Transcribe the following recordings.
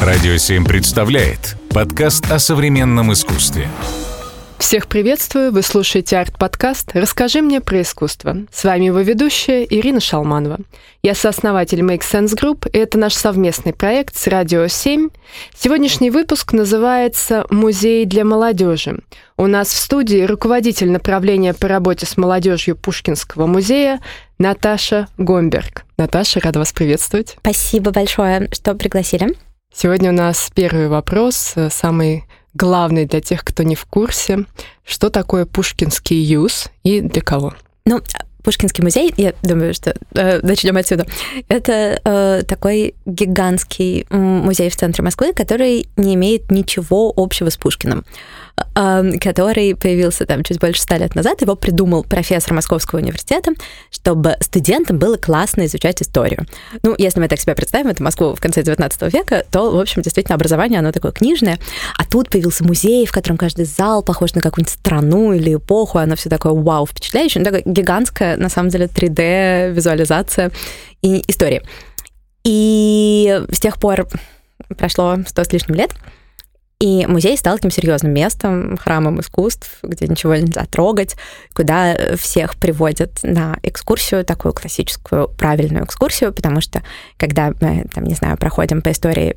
Радио 7 представляет подкаст о современном искусстве. Всех приветствую, вы слушаете арт-подкаст «Расскажи мне про искусство». С вами его ведущая Ирина Шалманова. Я сооснователь Make Sense Group, и это наш совместный проект с Радио 7. Сегодняшний выпуск называется «Музей для молодежи». У нас в студии руководитель направления по работе с молодежью Пушкинского музея Наташа Гомберг. Наташа, рада вас приветствовать. Спасибо большое, что пригласили. Сегодня у нас первый вопрос, э, самый главный для тех, кто не в курсе. Что такое Пушкинский юз и для кого? Ну, Пушкинский музей, я думаю, что э, начнем отсюда. Это э, такой гигантский музей в центре Москвы, который не имеет ничего общего с Пушкиным который появился там чуть больше ста лет назад. Его придумал профессор Московского университета, чтобы студентам было классно изучать историю. Ну, если мы так себя представим, это Москву в конце 19 века, то, в общем, действительно, образование, оно такое книжное. А тут появился музей, в котором каждый зал похож на какую-нибудь страну или эпоху, оно все такое вау, впечатляющее. Ну, такая гигантская, на самом деле, 3D-визуализация и истории. И с тех пор прошло сто с лишним лет, и музей стал таким серьезным местом, храмом искусств, где ничего нельзя трогать, куда всех приводят на экскурсию, такую классическую правильную экскурсию, потому что когда мы, там, не знаю, проходим по истории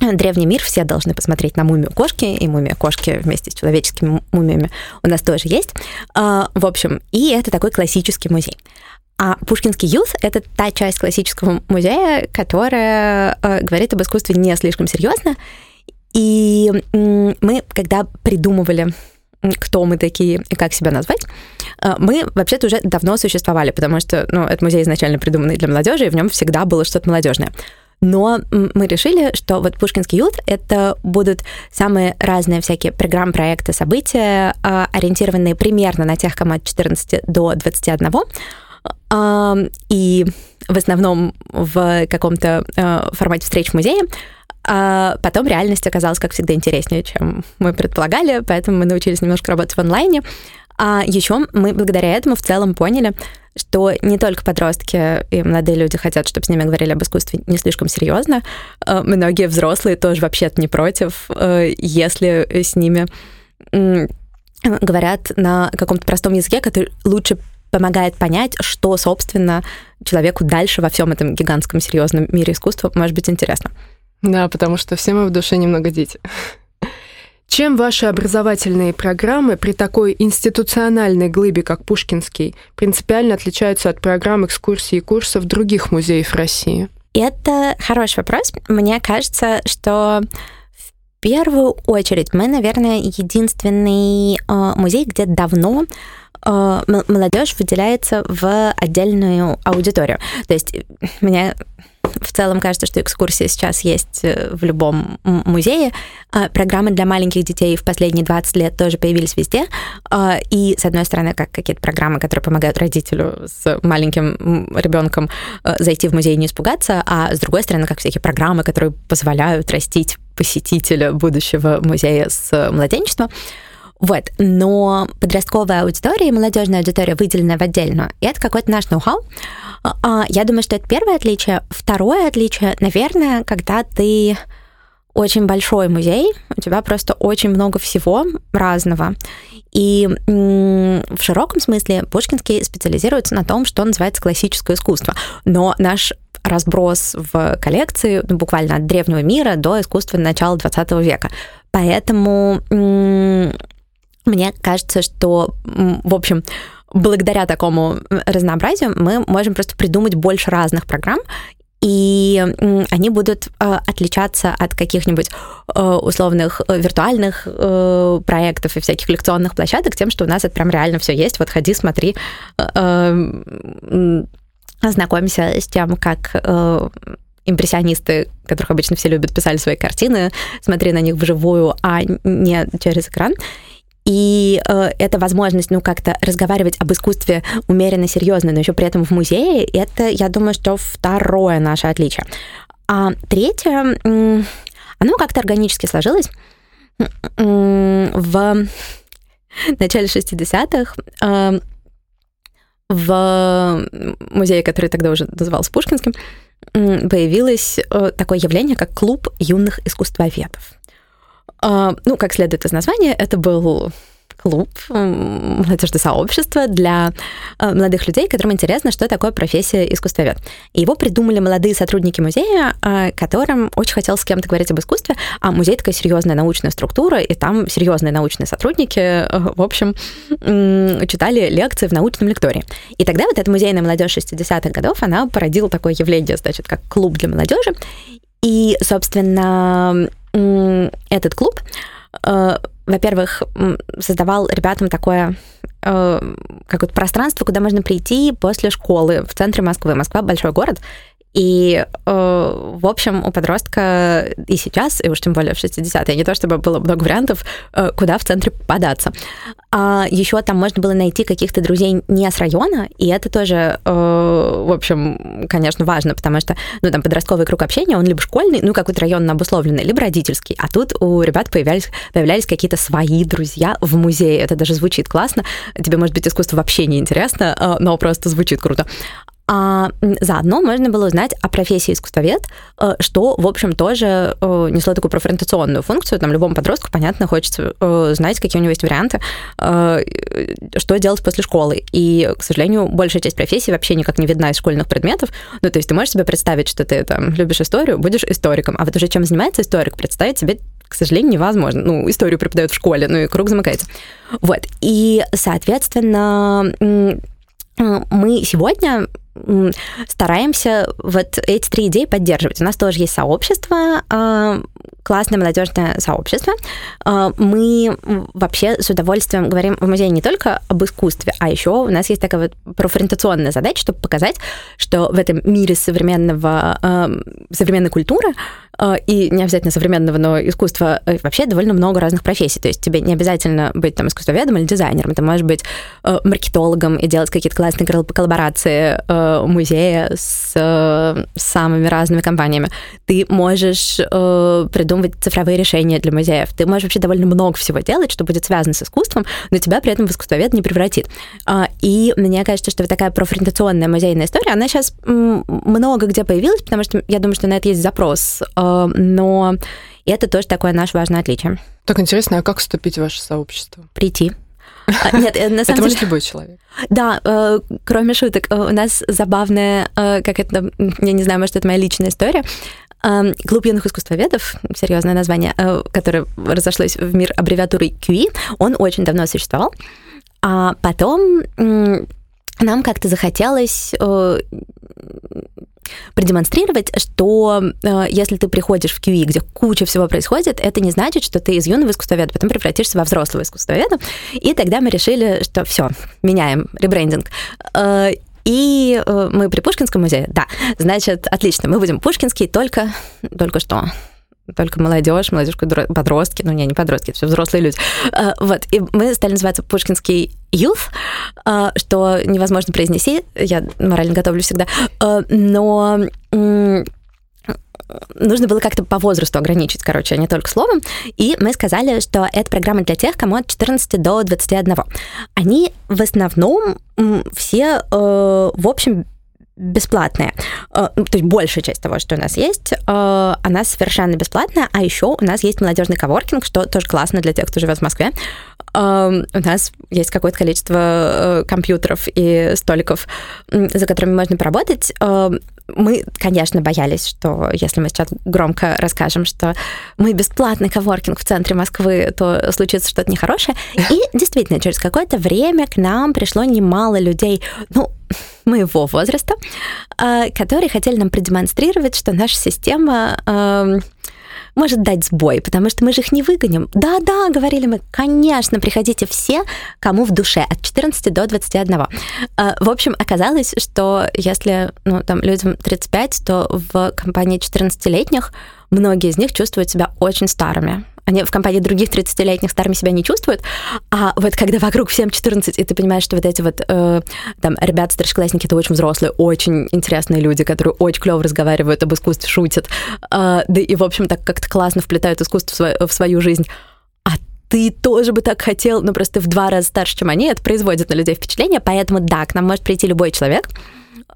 Древний мир, все должны посмотреть на мумию кошки, и мумия кошки вместе с человеческими мумиями у нас тоже есть. А, в общем, и это такой классический музей. А Пушкинский юз — это та часть классического музея, которая э, говорит об искусстве не слишком серьезно, и мы, когда придумывали кто мы такие и как себя назвать, э, мы вообще-то уже давно существовали, потому что ну, это музей изначально придуманный для молодежи, и в нем всегда было что-то молодежное. Но мы решили, что вот Пушкинский ют — это будут самые разные всякие программы, проекты, события, э, ориентированные примерно на тех, кому от 14 до 21, э, и в основном в каком-то формате встреч в музее, а потом реальность оказалась, как всегда, интереснее, чем мы предполагали, поэтому мы научились немножко работать в онлайне. А еще мы благодаря этому в целом поняли, что не только подростки и молодые люди хотят, чтобы с ними говорили об искусстве не слишком серьезно, а многие взрослые тоже вообще-то не против, э, если с ними говорят на каком-то простом языке, который лучше помогает понять, что, собственно, человеку дальше во всем этом гигантском серьезном мире искусства может быть интересно. Да, потому что все мы в душе немного дети. Чем ваши образовательные программы при такой институциональной глыбе, как Пушкинский, принципиально отличаются от программ экскурсий и курсов других музеев России? Это хороший вопрос. Мне кажется, что в первую очередь мы, наверное, единственный э, музей, где давно э, молодежь выделяется в отдельную аудиторию. То есть мне в целом кажется, что экскурсии сейчас есть э, в любом музее. А программы для маленьких детей в последние 20 лет тоже появились везде. А, и, с одной стороны, как какие-то программы, которые помогают родителю с маленьким ребенком э, зайти в музей и не испугаться, а с другой стороны, как всякие программы, которые позволяют растить посетителя будущего музея с младенчества. Вот. Но подростковая аудитория и молодежная аудитория выделена в отдельную. И это какой-то наш ноу-хау. А, я думаю, что это первое отличие. Второе отличие, наверное, когда ты очень большой музей, у тебя просто очень много всего разного. И в широком смысле Пушкинский специализируется на том, что называется классическое искусство. Но наш разброс в коллекции ну, буквально от древнего мира до искусства начала 20 века. Поэтому мне кажется, что, в общем, благодаря такому разнообразию мы можем просто придумать больше разных программ, и они будут э, отличаться от каких-нибудь э, условных э, виртуальных проектов и всяких лекционных площадок тем, что у нас это прям реально все есть. Вот ходи, смотри, ознакомься с тем, как импрессионисты, которых обычно все любят, писали свои картины, смотри на них вживую, а не через экран. И э, это возможность, ну, как-то разговаривать об искусстве умеренно серьезно, но еще при этом в музее, это, я думаю, что второе наше отличие. А третье, оно как-то органически сложилось. В начале 60-х э, в музее, который тогда уже назывался Пушкинским, появилось э, такое явление, как клуб юных искусствоведов. А, ну, как следует из названия, это был клуб, молодежное сообщество для э, молодых людей, которым интересно, что такое профессия искусствовед. Его придумали молодые сотрудники музея, э, которым очень хотелось с кем-то говорить об искусстве, а музей такая серьезная научная структура, и там серьезные научные сотрудники, э, в общем, читали лекции в научном лектории. И тогда вот эта музейная молодежь 60-х годов, она породила такое явление, значит, как клуб для молодежи. И, собственно, этот клуб во-первых, создавал ребятам такое э, как вот пространство, куда можно прийти после школы в центре Москвы. Москва большой город, и, э, в общем, у подростка и сейчас, и уж тем более в 60-е, не то чтобы было много вариантов, э, куда в центре податься. А еще там можно было найти каких-то друзей не с района, и это тоже, э, в общем, конечно, важно, потому что, ну, там, подростковый круг общения, он либо школьный, ну, какой-то районно обусловленный, либо родительский. А тут у ребят появлялись, появлялись какие-то свои друзья в музее. Это даже звучит классно. Тебе, может быть, искусство вообще не интересно, но просто звучит круто. А заодно можно было узнать о профессии искусствовед, э, что, в общем, тоже э, несло такую профориентационную функцию. Там любому подростку, понятно, хочется э, знать, какие у него есть варианты, что делать после школы. И, к сожалению, большая часть профессии вообще никак не видна из школьных предметов. Ну, то есть ты можешь себе представить, что ты там любишь историю, будешь историком, а вот уже чем занимается историк, представить себе к сожалению, невозможно. Ну, историю преподают в школе, ну и круг замыкается. Вот. И, соответственно, мы сегодня стараемся вот эти три идеи поддерживать. У нас тоже есть сообщество, а, классное молодежное сообщество. А, мы вообще с удовольствием говорим в музее не только об искусстве, а еще у нас есть такая вот профориентационная задача, чтобы показать, что в этом мире современного, а, современной культуры и не обязательно современного, но искусства э, вообще довольно много разных профессий. То есть тебе не обязательно быть там искусствоведом или дизайнером, ты можешь быть э, маркетологом и делать какие-то классные коллаборации э, музея с, самыми разными компаниями. Ты можешь придумывать цифровые решения для музеев. Ты можешь вообще довольно много всего делать, что будет связано с искусством, но тебя при этом в искусствовед не превратит. А, и мне кажется, что вот такая профориентационная музейная история, она сейчас много где появилась, потому что я думаю, что на это есть запрос. Э, но это тоже такое наше важное отличие. Так интересно, а как вступить в ваше сообщество? Прийти. А, нет, э, на самом это деле... может любой человек. Да, э, кроме шуток, э, у нас забавная, как это, я не знаю, может, это моя личная история. Клуб юных искусствоведов, серьезное название, которое разошлось в мир аббревиатурой QE, он очень давно существовал. А потом нам как-то захотелось продемонстрировать, что э, если ты приходишь в QE, где куча всего происходит, это не значит, что ты из юного искусствоведа потом превратишься во взрослого искусствоведа. И тогда мы решили, что все, меняем, ребрендинг. Э, и э, мы при Пушкинском музее, да, значит, отлично, мы будем Пушкинский только, только что, только молодежь, молодежь, подростки, ну не, не подростки, это все взрослые люди. А, вот, и мы стали называться Пушкинский youth, а, что невозможно произнести, я морально готовлю всегда, а, но нужно было как-то по возрасту ограничить, короче, а не только словом. И мы сказали, что это программа для тех, кому от 14 до 21. Они в основном все, э, в общем, бесплатная. Э, ну, то есть большая часть того, что у нас есть, э, она совершенно бесплатная, а еще у нас есть молодежный коворкинг, что тоже классно для тех, кто живет в Москве. Э, у нас есть какое-то количество компьютеров и столиков, за которыми можно поработать. Мы, конечно, боялись, что если мы сейчас громко расскажем, что мы бесплатный коворкинг в центре Москвы, то случится что-то нехорошее. И действительно, через какое-то время к нам пришло немало людей, ну, моего возраста, а, которые хотели нам продемонстрировать, что наша система может дать сбой, потому что мы же их не выгоним. Да-да, говорили мы, конечно, приходите все, кому в душе, от 14 до 21. А, в общем, оказалось, что если ну, там, людям 35, то в компании 14-летних многие из них чувствуют себя очень старыми. Они в компании других 30-летних старыми себя не чувствуют, а вот когда вокруг всем 14, и ты понимаешь, что вот эти вот э, там ребята, старшеклассники, это очень взрослые, очень интересные люди, которые очень клево разговаривают об искусстве, шутят, э, да и, в общем, так как-то классно вплетают искусство в свою, в свою жизнь. А ты тоже бы так хотел, но просто в два раза старше, чем они, это производит на людей впечатление, поэтому да, к нам может прийти любой человек,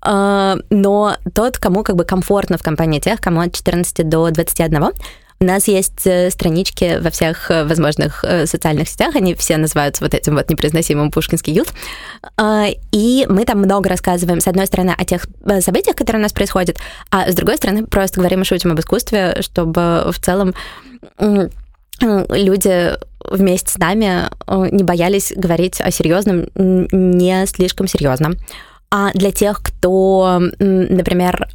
но тот, кому как бы комфортно в компании тех, кому от 14 до 21, у нас есть э, странички во всех э, возможных э, социальных сетях, они все называются вот этим вот непроизносимым пушкинский ют. А, и мы там много рассказываем, с одной стороны, о тех событиях, которые у нас происходят, а с другой стороны, просто говорим и шутим об искусстве, чтобы в целом люди вместе с нами не боялись говорить о серьезном не слишком серьезно. А для тех, кто, например,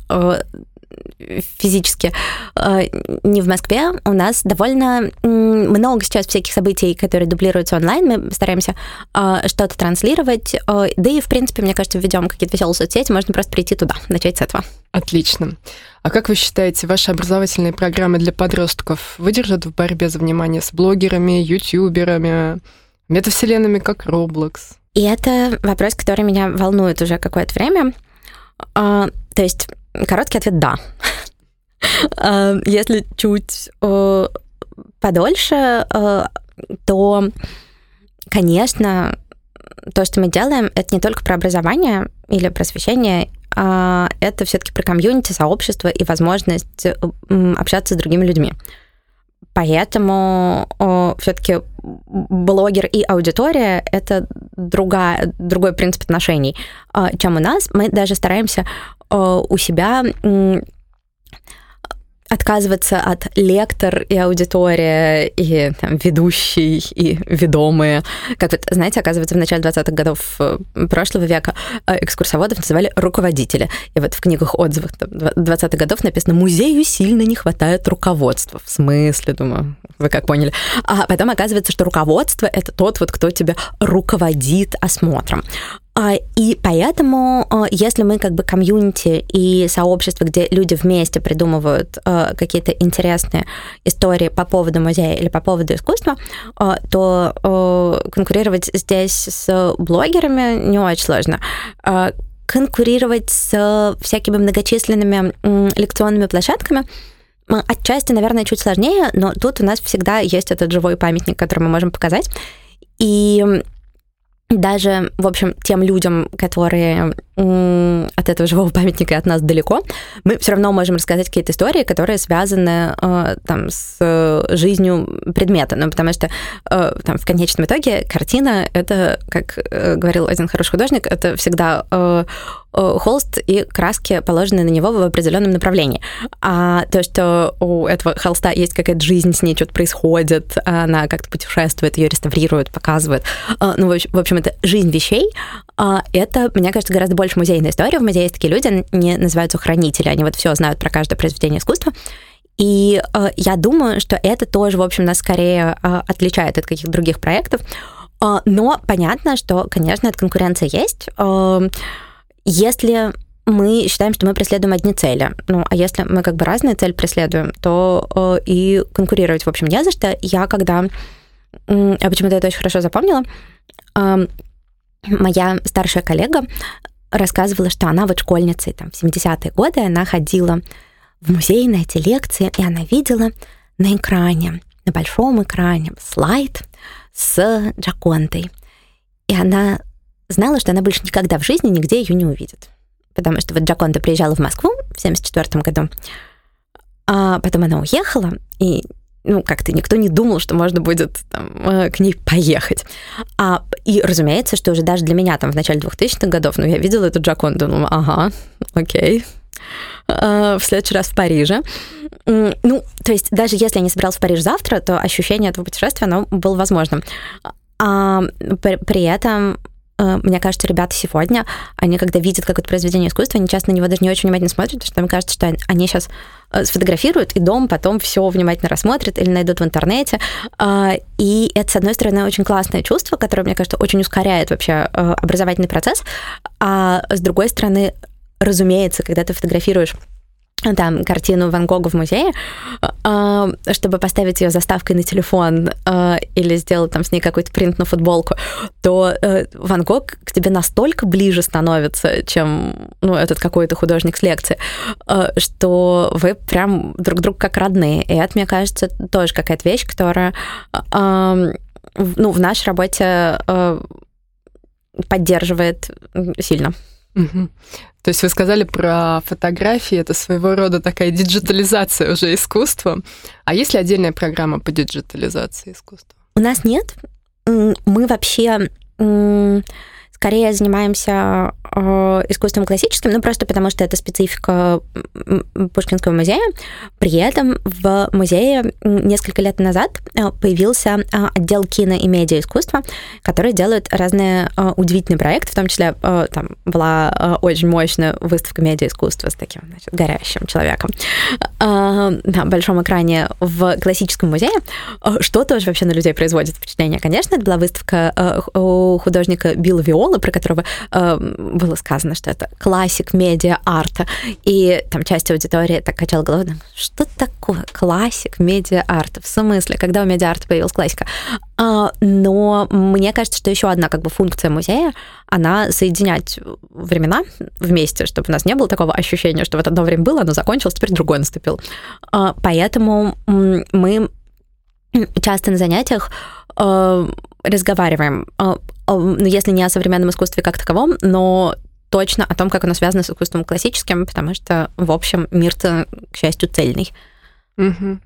физически э, не в Москве, у нас довольно много сейчас всяких событий, которые дублируются онлайн. Мы стараемся э, что-то транслировать. Э, да и, в принципе, мне кажется, введем какие-то веселые соцсети, можно просто прийти туда, начать с этого. Отлично. А как вы считаете, ваши образовательные программы для подростков выдержат в борьбе за внимание с блогерами, ютуберами, метавселенными, как Roblox? И это вопрос, который меня волнует уже какое-то время. То есть Короткий ответ – да. А, если чуть подольше, то, конечно, то, что мы делаем, это не только про образование или просвещение, а это все-таки про комьюнити, сообщество и возможность общаться с другими людьми. Поэтому все-таки блогер и аудитория — это другая, другой принцип отношений, а, чем у нас. Мы даже стараемся у себя отказываться от лектор и аудитория, и там, ведущий, и ведомые. Как вот, знаете, оказывается, в начале 20-х годов э, прошлого века э, экскурсоводов называли руководители. И вот в книгах отзывах 20-х годов написано «Музею сильно не хватает руководства». В смысле, думаю, вы как поняли. А потом оказывается, что руководство — это тот вот, кто тебя руководит осмотром. А, и поэтому, а, если мы как бы комьюнити и сообщество, где люди вместе придумывают а, какие-то интересные истории по поводу музея или по поводу искусства, то конкурировать здесь с блогерами не очень сложно конкурировать с всякими многочисленными лекционными площадками отчасти, наверное, чуть сложнее, но тут у нас всегда есть этот живой памятник, который мы можем показать. И даже, в общем, тем людям, которые от этого живого памятника от нас далеко, мы все равно можем рассказать какие-то истории, которые связаны э, там с жизнью предмета, ну, потому что э, там в конечном итоге картина — это, как э, говорил один хороший художник, это всегда холст и краски, положенные на него в определенном направлении. А то, что у этого холста есть какая-то жизнь, с ней что-то происходит, она как-то путешествует, ее реставрирует, показывает. Ну, в общем, это жизнь вещей. Это, мне кажется, гораздо больше музейная история. В музее есть такие люди, они называются хранители, они вот все знают про каждое произведение искусства. И э, я думаю, что это тоже, в общем, нас скорее э, отличает от каких-то других проектов. Э, но понятно, что, конечно, эта конкуренция есть. Э, если мы считаем, что мы преследуем одни цели. Ну, а если мы как бы разные цели преследуем, то э, и конкурировать, в общем, не за что. Я когда... Э, почему-то это очень хорошо запомнила. Э, моя старшая коллега рассказывала, что она вот школьницей там, в 70-е годы, она ходила в музей на эти лекции, и она видела на экране, на большом экране слайд с Джаконтой. И она знала, что она больше никогда в жизни нигде ее не увидит. Потому что вот Джаконта приезжала в Москву в 74 году, а потом она уехала, и ну, как-то никто не думал, что можно будет там, э, к ней поехать. А, и, разумеется, что уже даже для меня там в начале 2000-х годов, ну, я видела эту Джаконду, думала, ага, окей, а, в следующий раз в Париже. Ну, то есть даже если я не собиралась в Париж завтра, то ощущение этого путешествия, оно было возможным. А при, при этом мне кажется, ребята сегодня, они когда видят какое-то произведение искусства, они часто на него даже не очень внимательно смотрят, потому что им кажется, что они сейчас э, сфотографируют, и дом потом все внимательно рассмотрят или найдут в интернете. А, и это, с одной стороны, очень классное чувство, которое, мне кажется, очень ускоряет вообще э, образовательный процесс, а с другой стороны, разумеется, когда ты фотографируешь там картину Ван Гога в музее, а, чтобы поставить ее заставкой на телефон а, или сделать там с ней какой-то принт на футболку, то э, Ван Гог к тебе настолько ближе становится, чем ну, этот какой-то художник с лекции, а, что вы прям друг друга как родные. И это, мне кажется, тоже какая-то вещь, которая ну, в нашей работе поддерживает сильно. Угу. То есть вы сказали про фотографии, это своего рода такая диджитализация уже искусства. А есть ли отдельная программа по диджитализации искусства? У нас нет. Мы вообще скорее занимаемся искусством классическим, ну просто потому что это специфика Пушкинского музея. При этом в музее несколько лет назад э, появился э, отдел кино и медиа искусства, который делает разные э, удивительные проекты, в том числе э, там была э, очень мощная выставка медиа искусства с таким значит, горящим человеком э, на большом экране в классическом музее, э, что тоже вообще на людей производит впечатление. Конечно, это была выставка э, художника Билла Соло, про которого э, было сказано, что это классик медиа-арта. И там часть аудитории так качала головой, что такое классик медиа-арта? В смысле, когда у медиа-арта появилась классика? А, но мне кажется, что еще одна как бы функция музея, она соединять времена вместе, чтобы у нас не было такого ощущения, что вот одно время было, оно закончилось, теперь другое наступил. А, поэтому мы часто на занятиях э, разговариваем, ну, если не о современном искусстве как таковом, но точно о том, как оно связано с искусством классическим, потому что, в общем, мир-то, к счастью, цельный. Угу.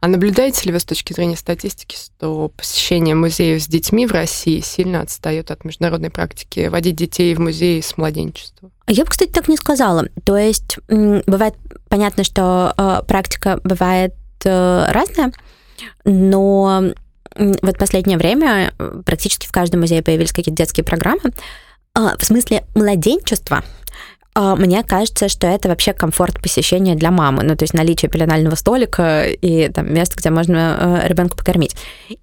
А наблюдаете ли вы с точки зрения статистики, что посещение музеев с детьми в России сильно отстает от международной практики водить детей в музеи с младенчества? Я бы, кстати, так не сказала. То есть бывает понятно, что э, практика бывает э, разная, но вот последнее время э, практически в каждом музее появились какие-то детские программы. А, в смысле младенчества мне кажется, что это вообще комфорт посещения для мамы, ну то есть наличие пеленального столика и там место, где можно э, ребенка покормить.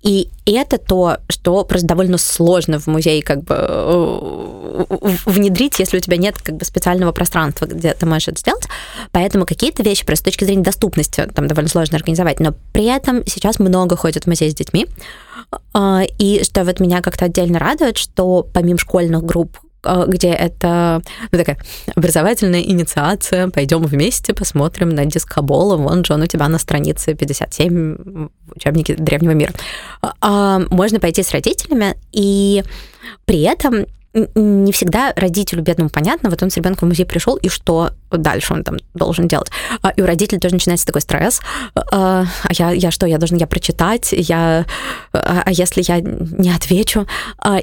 И это то, что просто довольно сложно в музее как бы э, внедрить, если у тебя нет как бы специального пространства, где ты можешь это сделать. Поэтому какие-то вещи просто с точки зрения доступности там довольно сложно организовать. Но при этом сейчас много ходят в музей с детьми. А, и что вот меня как-то отдельно радует, что помимо школьных групп, а, где это ну, такая образовательная инициация. Пойдем вместе, посмотрим на дискобол. Вон, Джон, у тебя на странице 57 в учебнике древнего мира. А, можно пойти с родителями, и при этом не всегда родителю бедному понятно, вот он с ребенком в музей пришел, и что дальше он там должен делать. А, и у родителей тоже начинается такой стресс. А, а я, я что, я должен я прочитать, я, а если я не отвечу?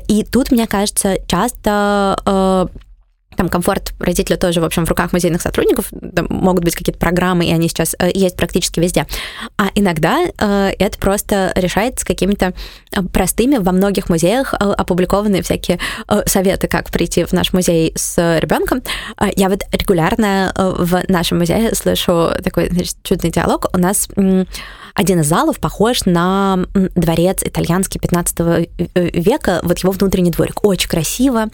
И тут, мне кажется, часто там комфорт родителя тоже, в общем, в руках музейных сотрудников, там могут быть какие-то программы, и они сейчас э, есть практически везде. А иногда э, это просто решается какими-то э, простыми, во многих музеях опубликованы всякие советы, как прийти в наш музей с ребенком. Я вот регулярно в нашем музее слышу такой значит, чудный диалог. У нас один из залов похож на дворец итальянский 15 века, вот его внутренний дворик. Очень красиво, а,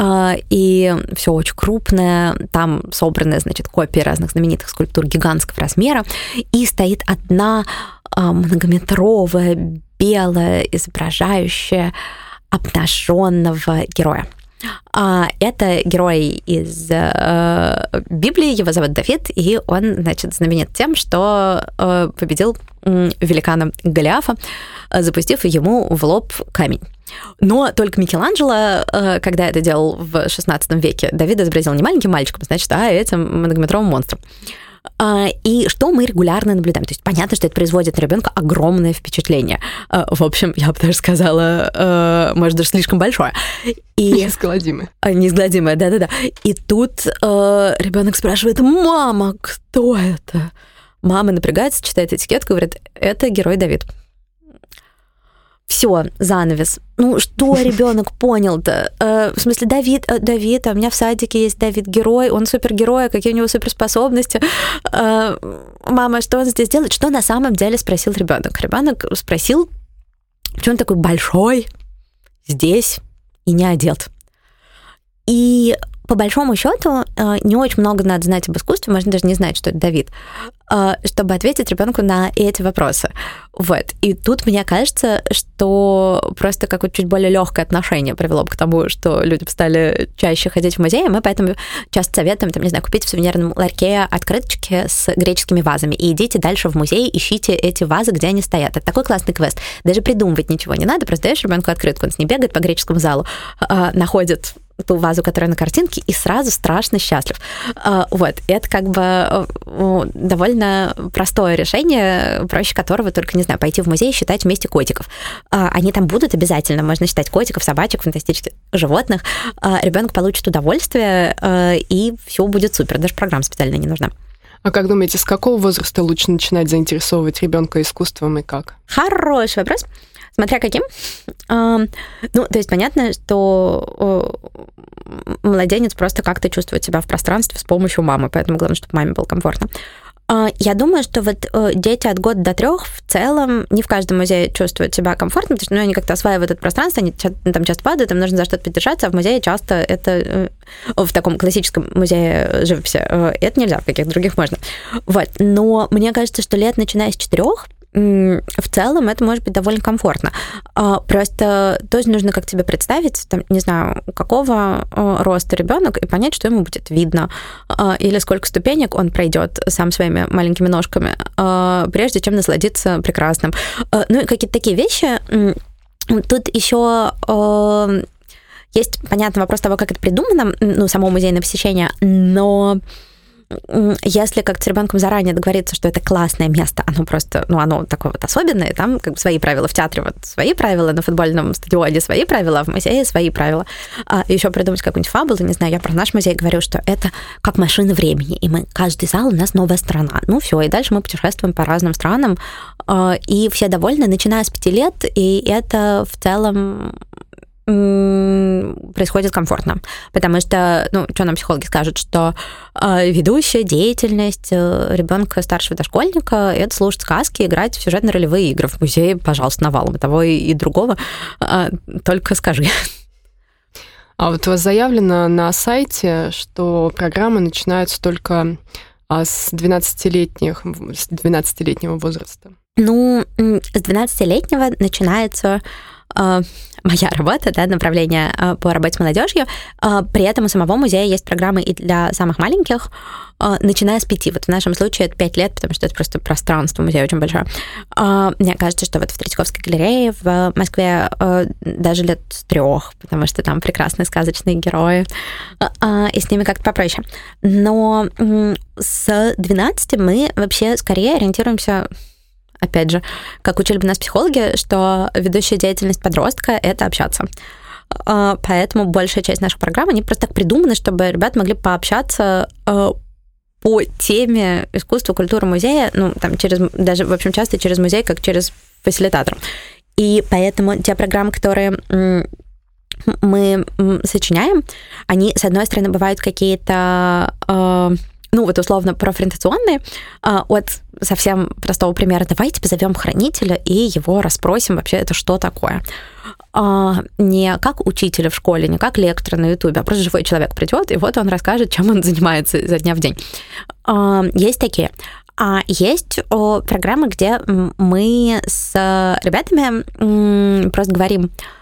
и все очень крупное, там собраны, значит, копии разных знаменитых скульптур гигантского размера, и стоит одна а, многометровая белая, изображающая обнаженного героя. А это герой из э, Библии, его зовут Давид, и он, значит, знаменит тем, что э, победил великана Голиафа, запустив ему в лоб камень. Но только Микеланджело, э, когда это делал в 16 веке, Давид изобразил не маленьким мальчиком, значит, а этим многометровым монстром. А, и что мы регулярно наблюдаем? То есть понятно, что это производит на ребенка огромное впечатление. А, в общем, я бы даже сказала, э, может, даже слишком большое. И... Неизгладимое. А, неизгладимое, да-да-да. И тут э, ребенок спрашивает, мама, кто это? Мама напрягается, читает этикетку, говорит, это герой Давид все, занавес. Ну, что ребенок понял-то? Э, в смысле, Давид, э, Давид, а у меня в садике есть Давид герой, он супергерой, какие у него суперспособности. Э, мама, что он здесь делает? Что на самом деле спросил ребенок? Ребенок спросил, почему он такой большой здесь и не одет. И по большому счету э, не очень много надо знать об искусстве, можно даже не знать, что это Давид, э, чтобы ответить ребенку на эти вопросы. Вот. И тут мне кажется, что просто как вот чуть более легкое отношение привело бы к тому, что люди стали чаще ходить в музеи. Мы поэтому часто советуем, там, не знаю, купить в сувенирном ларьке открыточки с греческими вазами и идите дальше в музей, ищите эти вазы, где они стоят. Это такой классный квест. Даже придумывать ничего не надо, просто даешь ребенку открытку, он с ней бегает по греческому залу, э, находит ту вазу, которая на картинке, и сразу страшно счастлив. А, вот, это как бы э, довольно простое решение, проще которого только, не знаю, пойти в музей и считать вместе котиков. А, они там будут обязательно, можно считать котиков, собачек, фантастических животных. А, Ребенок получит удовольствие, и все будет супер, даже программа специально не нужна. А как думаете, с какого возраста лучше начинать заинтересовывать ребенка искусством и как? Хороший вопрос. Смотря каким. Ну, то есть понятно, что младенец просто как-то чувствует себя в пространстве с помощью мамы, поэтому главное, чтобы маме было комфортно. А, я думаю, что вот э, дети от года до трех в целом не в каждом музее чувствуют себя комфортно, потому что ну, они как-то осваивают это пространство, они там часто падают, им нужно за что-то поддержаться, а в музее часто это э, в таком классическом музее живописи э, это нельзя, в каких других можно. Вот. Но мне кажется, что лет начиная с четырех в целом это может быть довольно комфортно. А, просто тоже нужно как тебе представить, там, не знаю, какого а, роста ребенок и понять, что ему будет видно, а, или сколько ступенек он пройдет сам своими маленькими ножками, прежде чем насладиться прекрасным. Ну и какие-то такие вещи. Тут еще есть, понятно, вопрос того, как это придумано, ну, само музейное посещение, но если как-то с ребенком заранее договориться, что это классное место, оно просто, ну, оно такое вот особенное, там как бы свои правила в театре, вот свои правила, на футбольном стадионе свои правила, в музее свои правила. А еще придумать какую-нибудь фабулу, не знаю, я про наш музей говорю, что это как машина времени, и мы, каждый зал у нас новая страна. Ну, все, и дальше мы путешествуем по разным странам, а, и все довольны, начиная с пяти лет, и это в целом происходит комфортно. Потому что, ну, что нам психологи скажут, что э, ведущая деятельность э, ребенка старшего дошкольника это слушать сказки, играть в сюжетно-ролевые игры в музее, пожалуйста, навалом. Того и, и другого. Э, только скажи. А вот у вас заявлено на сайте, что программы начинаются только с 12-летних, с 12-летнего возраста. Ну, с 12-летнего начинается а, моя работа, да, направление а, по работе с молодежью. А, при этом у самого музея есть программы и для самых маленьких, начиная с пяти. Вот в нашем случае это пять лет, потому что это просто пространство музея очень большое. Мне кажется, что вот в Третьяковской галерее в Москве даже лет с трех, потому что там прекрасные сказочные герои, и с ними как-то попроще. Но с 12 мы вообще скорее ориентируемся опять же, как учили бы нас психологи, что ведущая деятельность подростка — это общаться. А, поэтому большая часть наших программ, они просто так придуманы, чтобы ребята могли пообщаться а, по теме искусства, культуры музея, ну, там, через, даже, в общем, часто через музей, как через фасилитатор. И поэтому те программы, которые мы сочиняем, они, с одной стороны, бывают какие-то а, ну вот условно профориентационные, а, от совсем простого примера, давайте позовем хранителя и его расспросим вообще, это что такое. А, не как учителя в школе, не как лектора на ютубе, а просто живой человек придет, и вот он расскажет, чем он занимается изо дня в день. А, есть такие. А есть программы, где мы с ребятами просто говорим, а,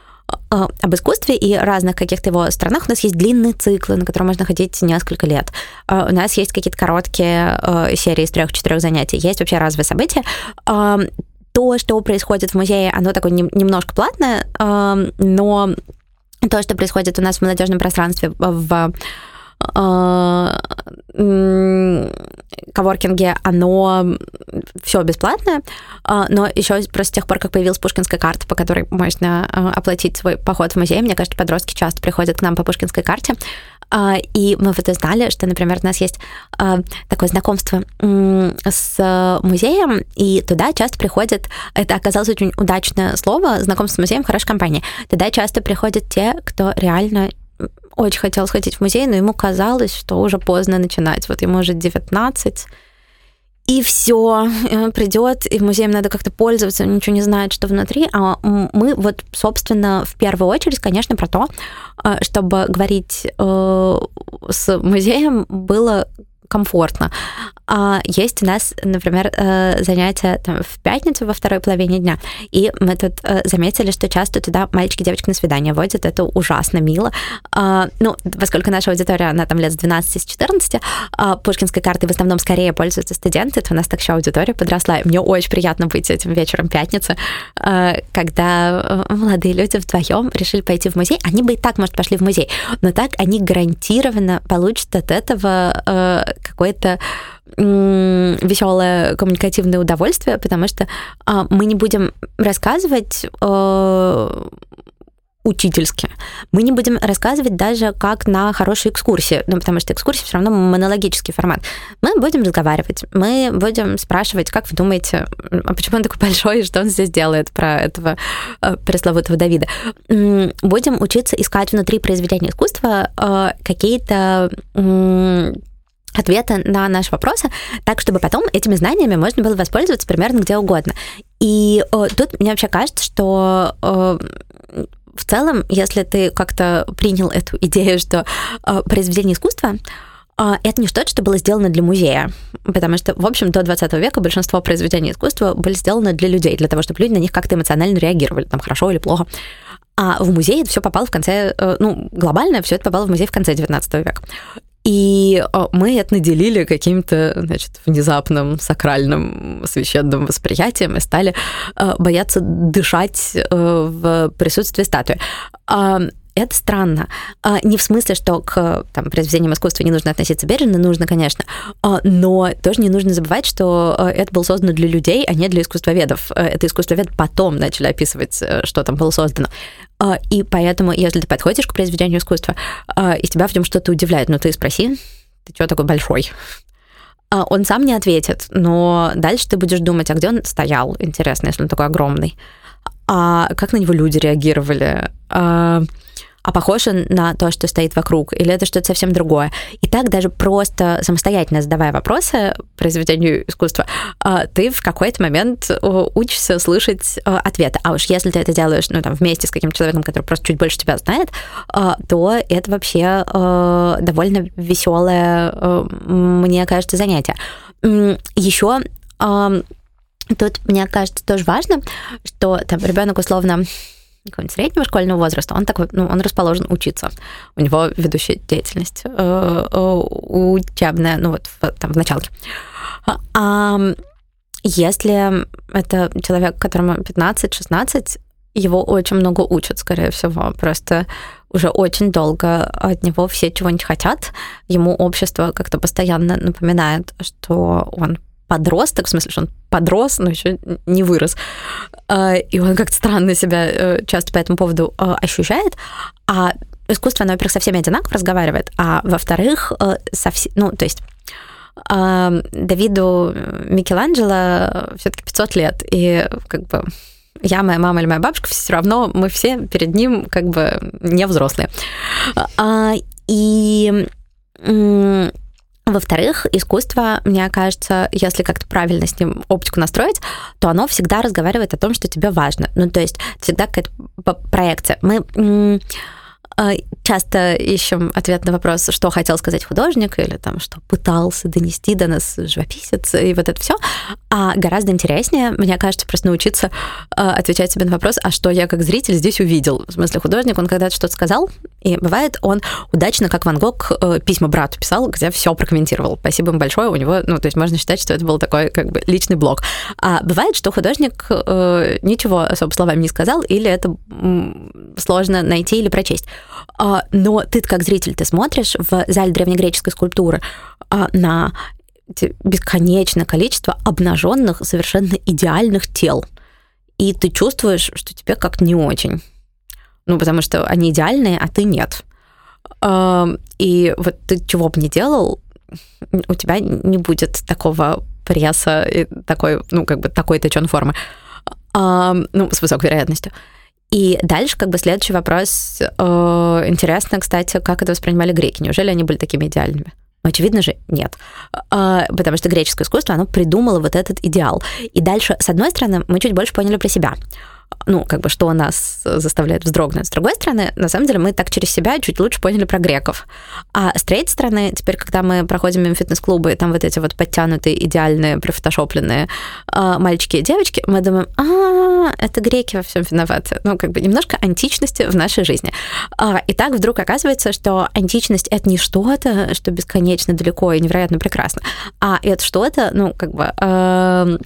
об искусстве и разных каких-то его сторонах. У нас есть длинные циклы, на которые можно ходить несколько лет. А, у нас есть какие-то короткие а, серии из трех-четырех занятий. Есть вообще разовые события то, что происходит в музее, оно такое немножко платное, но то, что происходит у нас в молодежном пространстве в коворкинге, оно все бесплатное, а, но еще просто с тех пор, как появилась пушкинская карта, по которой можно а, оплатить свой поход в музей, мне кажется, подростки часто приходят к нам по пушкинской карте, а, и мы вот узнали, что, например, у нас есть такое знакомство с музеем, и туда часто приходят, это оказалось очень удачное слово, знакомство с музеем в хорошей компании. Туда часто приходят те, кто реально очень хотел сходить в музей, но ему казалось, что уже поздно начинать. Вот ему уже 19, и все, придет, и музеем надо как-то пользоваться, он ничего не знает, что внутри. А мы вот, собственно, в первую очередь, конечно, про то, э, чтобы говорить э, с музеем было комфортно. А есть у нас, например, э, занятия там, в пятницу во второй половине дня, и мы тут э, заметили, что часто туда мальчики и девочки на свидание водят, это ужасно мило. А, ну, поскольку наша аудитория, она там лет с 12 с 14, а пушкинской картой в основном скорее пользуются студенты, то у нас так еще аудитория подросла, и мне очень приятно быть этим вечером пятницы, э, когда молодые люди вдвоем решили пойти в музей. Они бы и так, может, пошли в музей, но так они гарантированно получат от этого какой-то веселое коммуникативное удовольствие, потому что а, мы не будем рассказывать э, учительски. Мы не будем рассказывать даже как на хорошей экскурсии, ну, потому что экскурсия все равно монологический формат. Мы будем разговаривать, мы будем спрашивать, как вы думаете, а почему он такой большой, и что он здесь делает про этого э, пресловутого Давида. Будем учиться искать внутри произведения искусства э, какие-то ответы на наши вопросы, так, чтобы потом этими знаниями можно было воспользоваться примерно где угодно. И э, тут мне вообще кажется, что э, в целом, если ты как-то принял эту идею, что э, произведение искусства э, это не что-то, что было сделано для музея, потому что, в общем, до 20 века большинство произведений искусства были сделаны для людей, для того, чтобы люди на них как-то эмоционально реагировали, там, хорошо или плохо. А в музей это все попало в конце, э, ну, глобально все это попало в музей в конце 19 века. И э, мы это наделили каким-то, значит, внезапным сакральным священным восприятием и стали э, бояться дышать э, в присутствии статуи. Это странно. Не в смысле, что к там, произведениям искусства не нужно относиться бережно, нужно, конечно, но тоже не нужно забывать, что это было создано для людей, а не для искусствоведов. Это искусствовед потом начали описывать, что там было создано. А, и поэтому, если ты подходишь к произведению искусства, а, и тебя в нем что-то удивляет, ну ты спроси, ты что такой большой? А, он сам не ответит, но дальше ты будешь думать, а где он стоял, интересно, если он такой огромный? А как на него люди реагировали? А похож он на то, что стоит вокруг, или это что-то совсем другое. И так даже просто самостоятельно задавая вопросы произведению искусства, а, ты в какой-то момент учишься слышать а, ответы. А уж если ты это делаешь ну, там, вместе с каким-то человеком, который просто чуть больше тебя знает, а, то это вообще довольно веселое, мне кажется, занятие. Еще тут, мне кажется, тоже важно, что там ребенок условно какого-нибудь среднего школьного возраста, он такой, ну, он расположен учиться. У него ведущая деятельность э, э, учебная, ну, вот там, в началке. А если это человек, которому 15-16, его очень много учат, скорее всего. Просто уже очень долго от него все чего-нибудь хотят. Ему общество как-то постоянно напоминает, что он подросток, в смысле, что он подрос, но еще не вырос. А, и он как-то странно себя э, часто по этому поводу э, ощущает. А искусство, оно, во-первых, со всеми одинаково разговаривает, а во-вторых, э, совсем, ну, то есть Давиду Микеланджело все-таки 500 лет, и как бы я, моя мама или моя бабушка, все равно мы все перед ним как бы не взрослые. А, и во-вторых, искусство, мне кажется, если как-то правильно с ним оптику настроить, то оно всегда разговаривает о том, что тебе важно. Ну, то есть всегда какая-то проекция. Мы а, часто ищем ответ на вопрос, что хотел сказать художник, или там, что пытался донести до нас живописец, и вот это все. А гораздо интереснее, мне кажется, просто научиться а, отвечать себе на вопрос, а что я как зритель здесь увидел. В смысле, художник, он когда-то что-то сказал, и бывает, он удачно, как Ван Гог, э, письма брату писал, где все прокомментировал. Спасибо ему большое, у него, ну, то есть можно считать, что это был такой, как бы, личный блог. А бывает, что художник э, ничего особо словами не сказал, или это сложно найти или прочесть. А, но ты как зритель, ты смотришь в зале древнегреческой скульптуры а, на бесконечное количество обнаженных, совершенно идеальных тел. И ты чувствуешь, что тебе как не очень. Ну, потому что они идеальные, а ты нет. И вот ты чего бы ни делал, у тебя не будет такого пресса и такой, ну, как бы такой точен формы. Ну, с высокой вероятностью. И дальше как бы следующий вопрос. Э, интересно, кстати, как это воспринимали греки. Неужели они были такими идеальными? Очевидно же, нет. Э, потому что греческое искусство, оно придумало вот этот идеал. И дальше, с одной стороны, мы чуть больше поняли про себя. Ну, как бы, что нас заставляет вздрогнуть. С другой стороны, на самом деле, мы так через себя чуть лучше поняли про греков. А с третьей стороны, теперь, когда мы проходим мимо фитнес-клубы, и там вот эти вот подтянутые, идеальные, профотошопленные э, мальчики и девочки, мы думаем, а, это греки во всем виноваты. Ну, как бы немножко античности в нашей жизни. А, и так вдруг оказывается, что античность — это не что-то, что бесконечно далеко и невероятно прекрасно, а это что-то, ну, как бы... Э,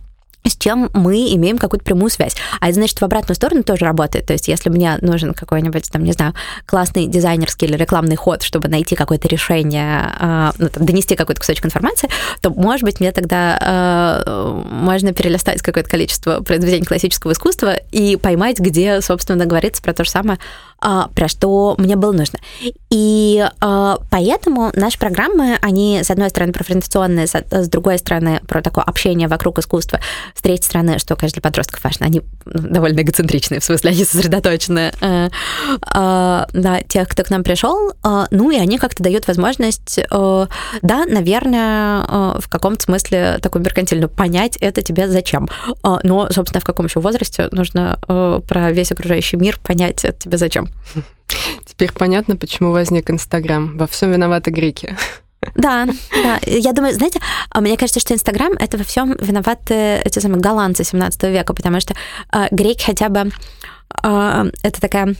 с чем мы имеем какую-то прямую связь. А это значит, в обратную сторону тоже работает. То есть, если мне нужен какой-нибудь, там, не знаю, классный дизайнерский или рекламный ход, чтобы найти какое-то решение, э, ну, там, донести какой-то кусочек информации, то, может быть, мне тогда э, можно перелистать какое-то количество произведений классического искусства и поймать, где, собственно, говорится про то же самое, про что мне было нужно. И э, поэтому наши программы, они, с одной стороны, профориентационные, с другой стороны, про такое общение вокруг искусства, с третьей стороны, что, конечно, для подростков важно, они ну, довольно эгоцентричные, в смысле, они сосредоточены э, э, на тех, кто к нам пришел, э, ну и они как-то дают возможность, э, да, наверное, в каком-то смысле такую меркантильную понять это тебе зачем. Но, собственно, в каком еще возрасте нужно про весь окружающий мир понять это тебе зачем. Теперь понятно, почему возник Инстаграм. Во всем виноваты греки. Да, да. Я думаю, знаете, а мне кажется, что Инстаграм — это во всем виноваты эти самые голландцы 17 века, потому что э, греки хотя бы... Э, это такая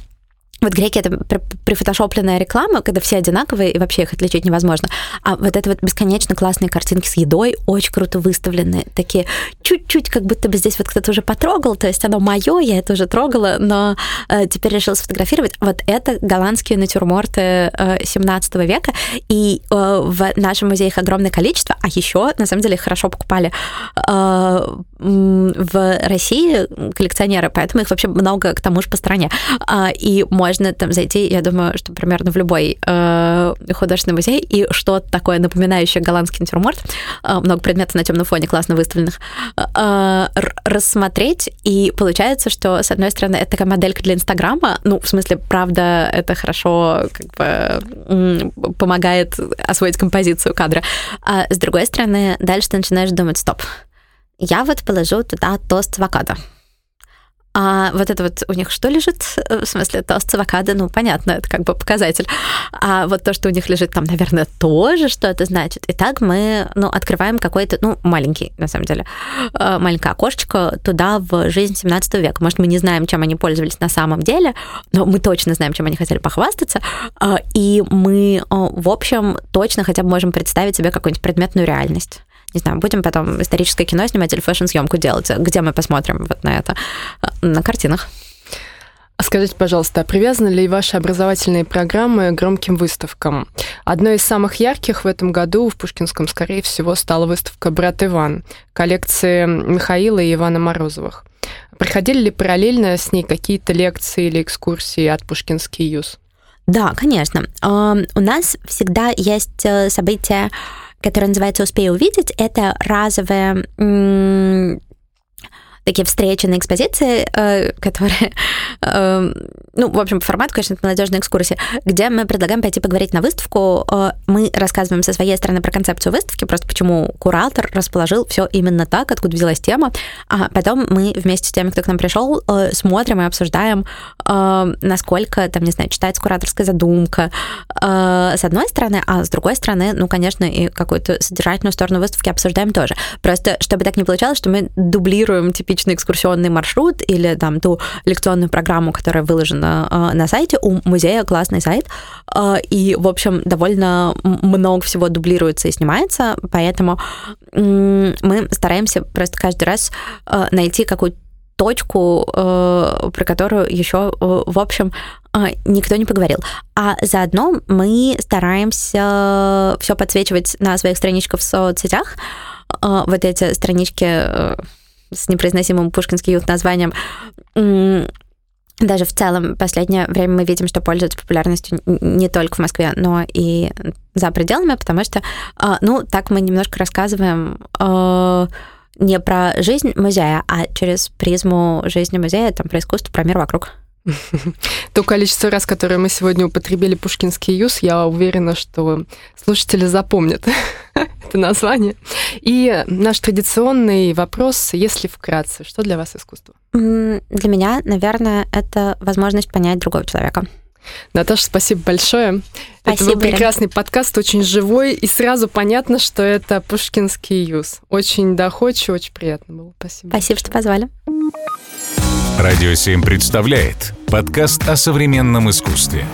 вот греки — это прифотошопленная реклама, когда все одинаковые, и вообще их отличить невозможно. А вот это вот бесконечно классные картинки с едой, очень круто выставлены, такие чуть-чуть, как будто бы здесь вот кто-то уже потрогал, то есть оно мое, я это уже трогала, но э, теперь решила сфотографировать. Вот это голландские натюрморты э, 17 века, и э, в нашем музее их огромное количество, а еще, на самом деле, их хорошо покупали э, в России коллекционеры, поэтому их вообще много к тому же по стране. Э, и можно там зайти, я думаю, что примерно в любой э, художественный музей и что-то такое напоминающее голландский натюрморт, э, много предметов на темном фоне классно выставленных, э, рассмотреть, и получается, что, с одной стороны, это такая моделька для Инстаграма, ну, в смысле, правда, это хорошо как бы помогает освоить композицию кадра, а с другой стороны, дальше ты начинаешь думать, стоп, я вот положу туда тост авокадо. А вот это вот у них что лежит? В смысле, тост с авокадо, ну, понятно, это как бы показатель. А вот то, что у них лежит там, наверное, тоже что-то значит. И так мы, ну, открываем какой-то, ну, маленький, на самом деле, э, маленькое окошечко туда в жизнь 17 века. Может, мы не знаем, чем они пользовались на самом деле, но мы точно знаем, чем они хотели похвастаться. Э, и мы, э, в общем, точно хотя бы можем представить себе какую-нибудь предметную реальность не знаю, будем потом историческое кино снимать или фэшн-съемку делать. Где мы посмотрим вот на это? На картинах. А скажите, пожалуйста, а привязаны ли ваши образовательные программы к громким выставкам? Одной из самых ярких в этом году в Пушкинском, скорее всего, стала выставка «Брат Иван» коллекции Михаила и Ивана Морозовых. Приходили ли параллельно с ней какие-то лекции или экскурсии от Пушкинский ЮЗ? Да, конечно. У нас всегда есть э, события которая называется «Успей увидеть». Это разовая такие встречи на экспозиции, э, которые, э, ну, в общем, по формату, конечно, это молодежная экскурсия, где мы предлагаем пойти поговорить на выставку. Э, мы рассказываем со своей стороны про концепцию выставки, просто почему куратор расположил все именно так, откуда взялась тема, а потом мы вместе с теми, кто к нам пришел, смотрим и обсуждаем, насколько, там, не знаю, читается кураторская задумка, с одной стороны, а с другой стороны, ну, конечно, и какую-то содержательную сторону выставки обсуждаем тоже. Просто, чтобы так не получалось, что мы дублируем типа типичный экскурсионный маршрут или там ту лекционную программу, которая выложена э, на сайте. У музея классный сайт, э, и, в общем, довольно много всего дублируется и снимается, поэтому мы стараемся просто каждый раз э, найти какую-то точку, про которую еще, в общем, никто не поговорил. А заодно мы стараемся все подсвечивать на своих страничках в соцсетях. Вот эти странички с непроизносимым пушкинским названием, даже в целом последнее время мы видим, что пользуются популярностью не только в Москве, но и за пределами, потому что, а, ну, так мы немножко рассказываем а, не про жизнь музея, а через призму жизни музея, там, про искусство, про мир вокруг. То количество раз, которое мы сегодня употребили Пушкинский юз, я уверена, что слушатели запомнят это название. И наш традиционный вопрос, если вкратце, что для вас искусство? Для меня, наверное, это возможность понять другого человека. Наташа, спасибо большое. Спасибо, это был прекрасный подкаст, очень живой, и сразу понятно, что это пушкинский юз. Очень доходчиво, очень приятно было. Спасибо. Спасибо, что позвали. Радио 7 представляет подкаст о современном искусстве.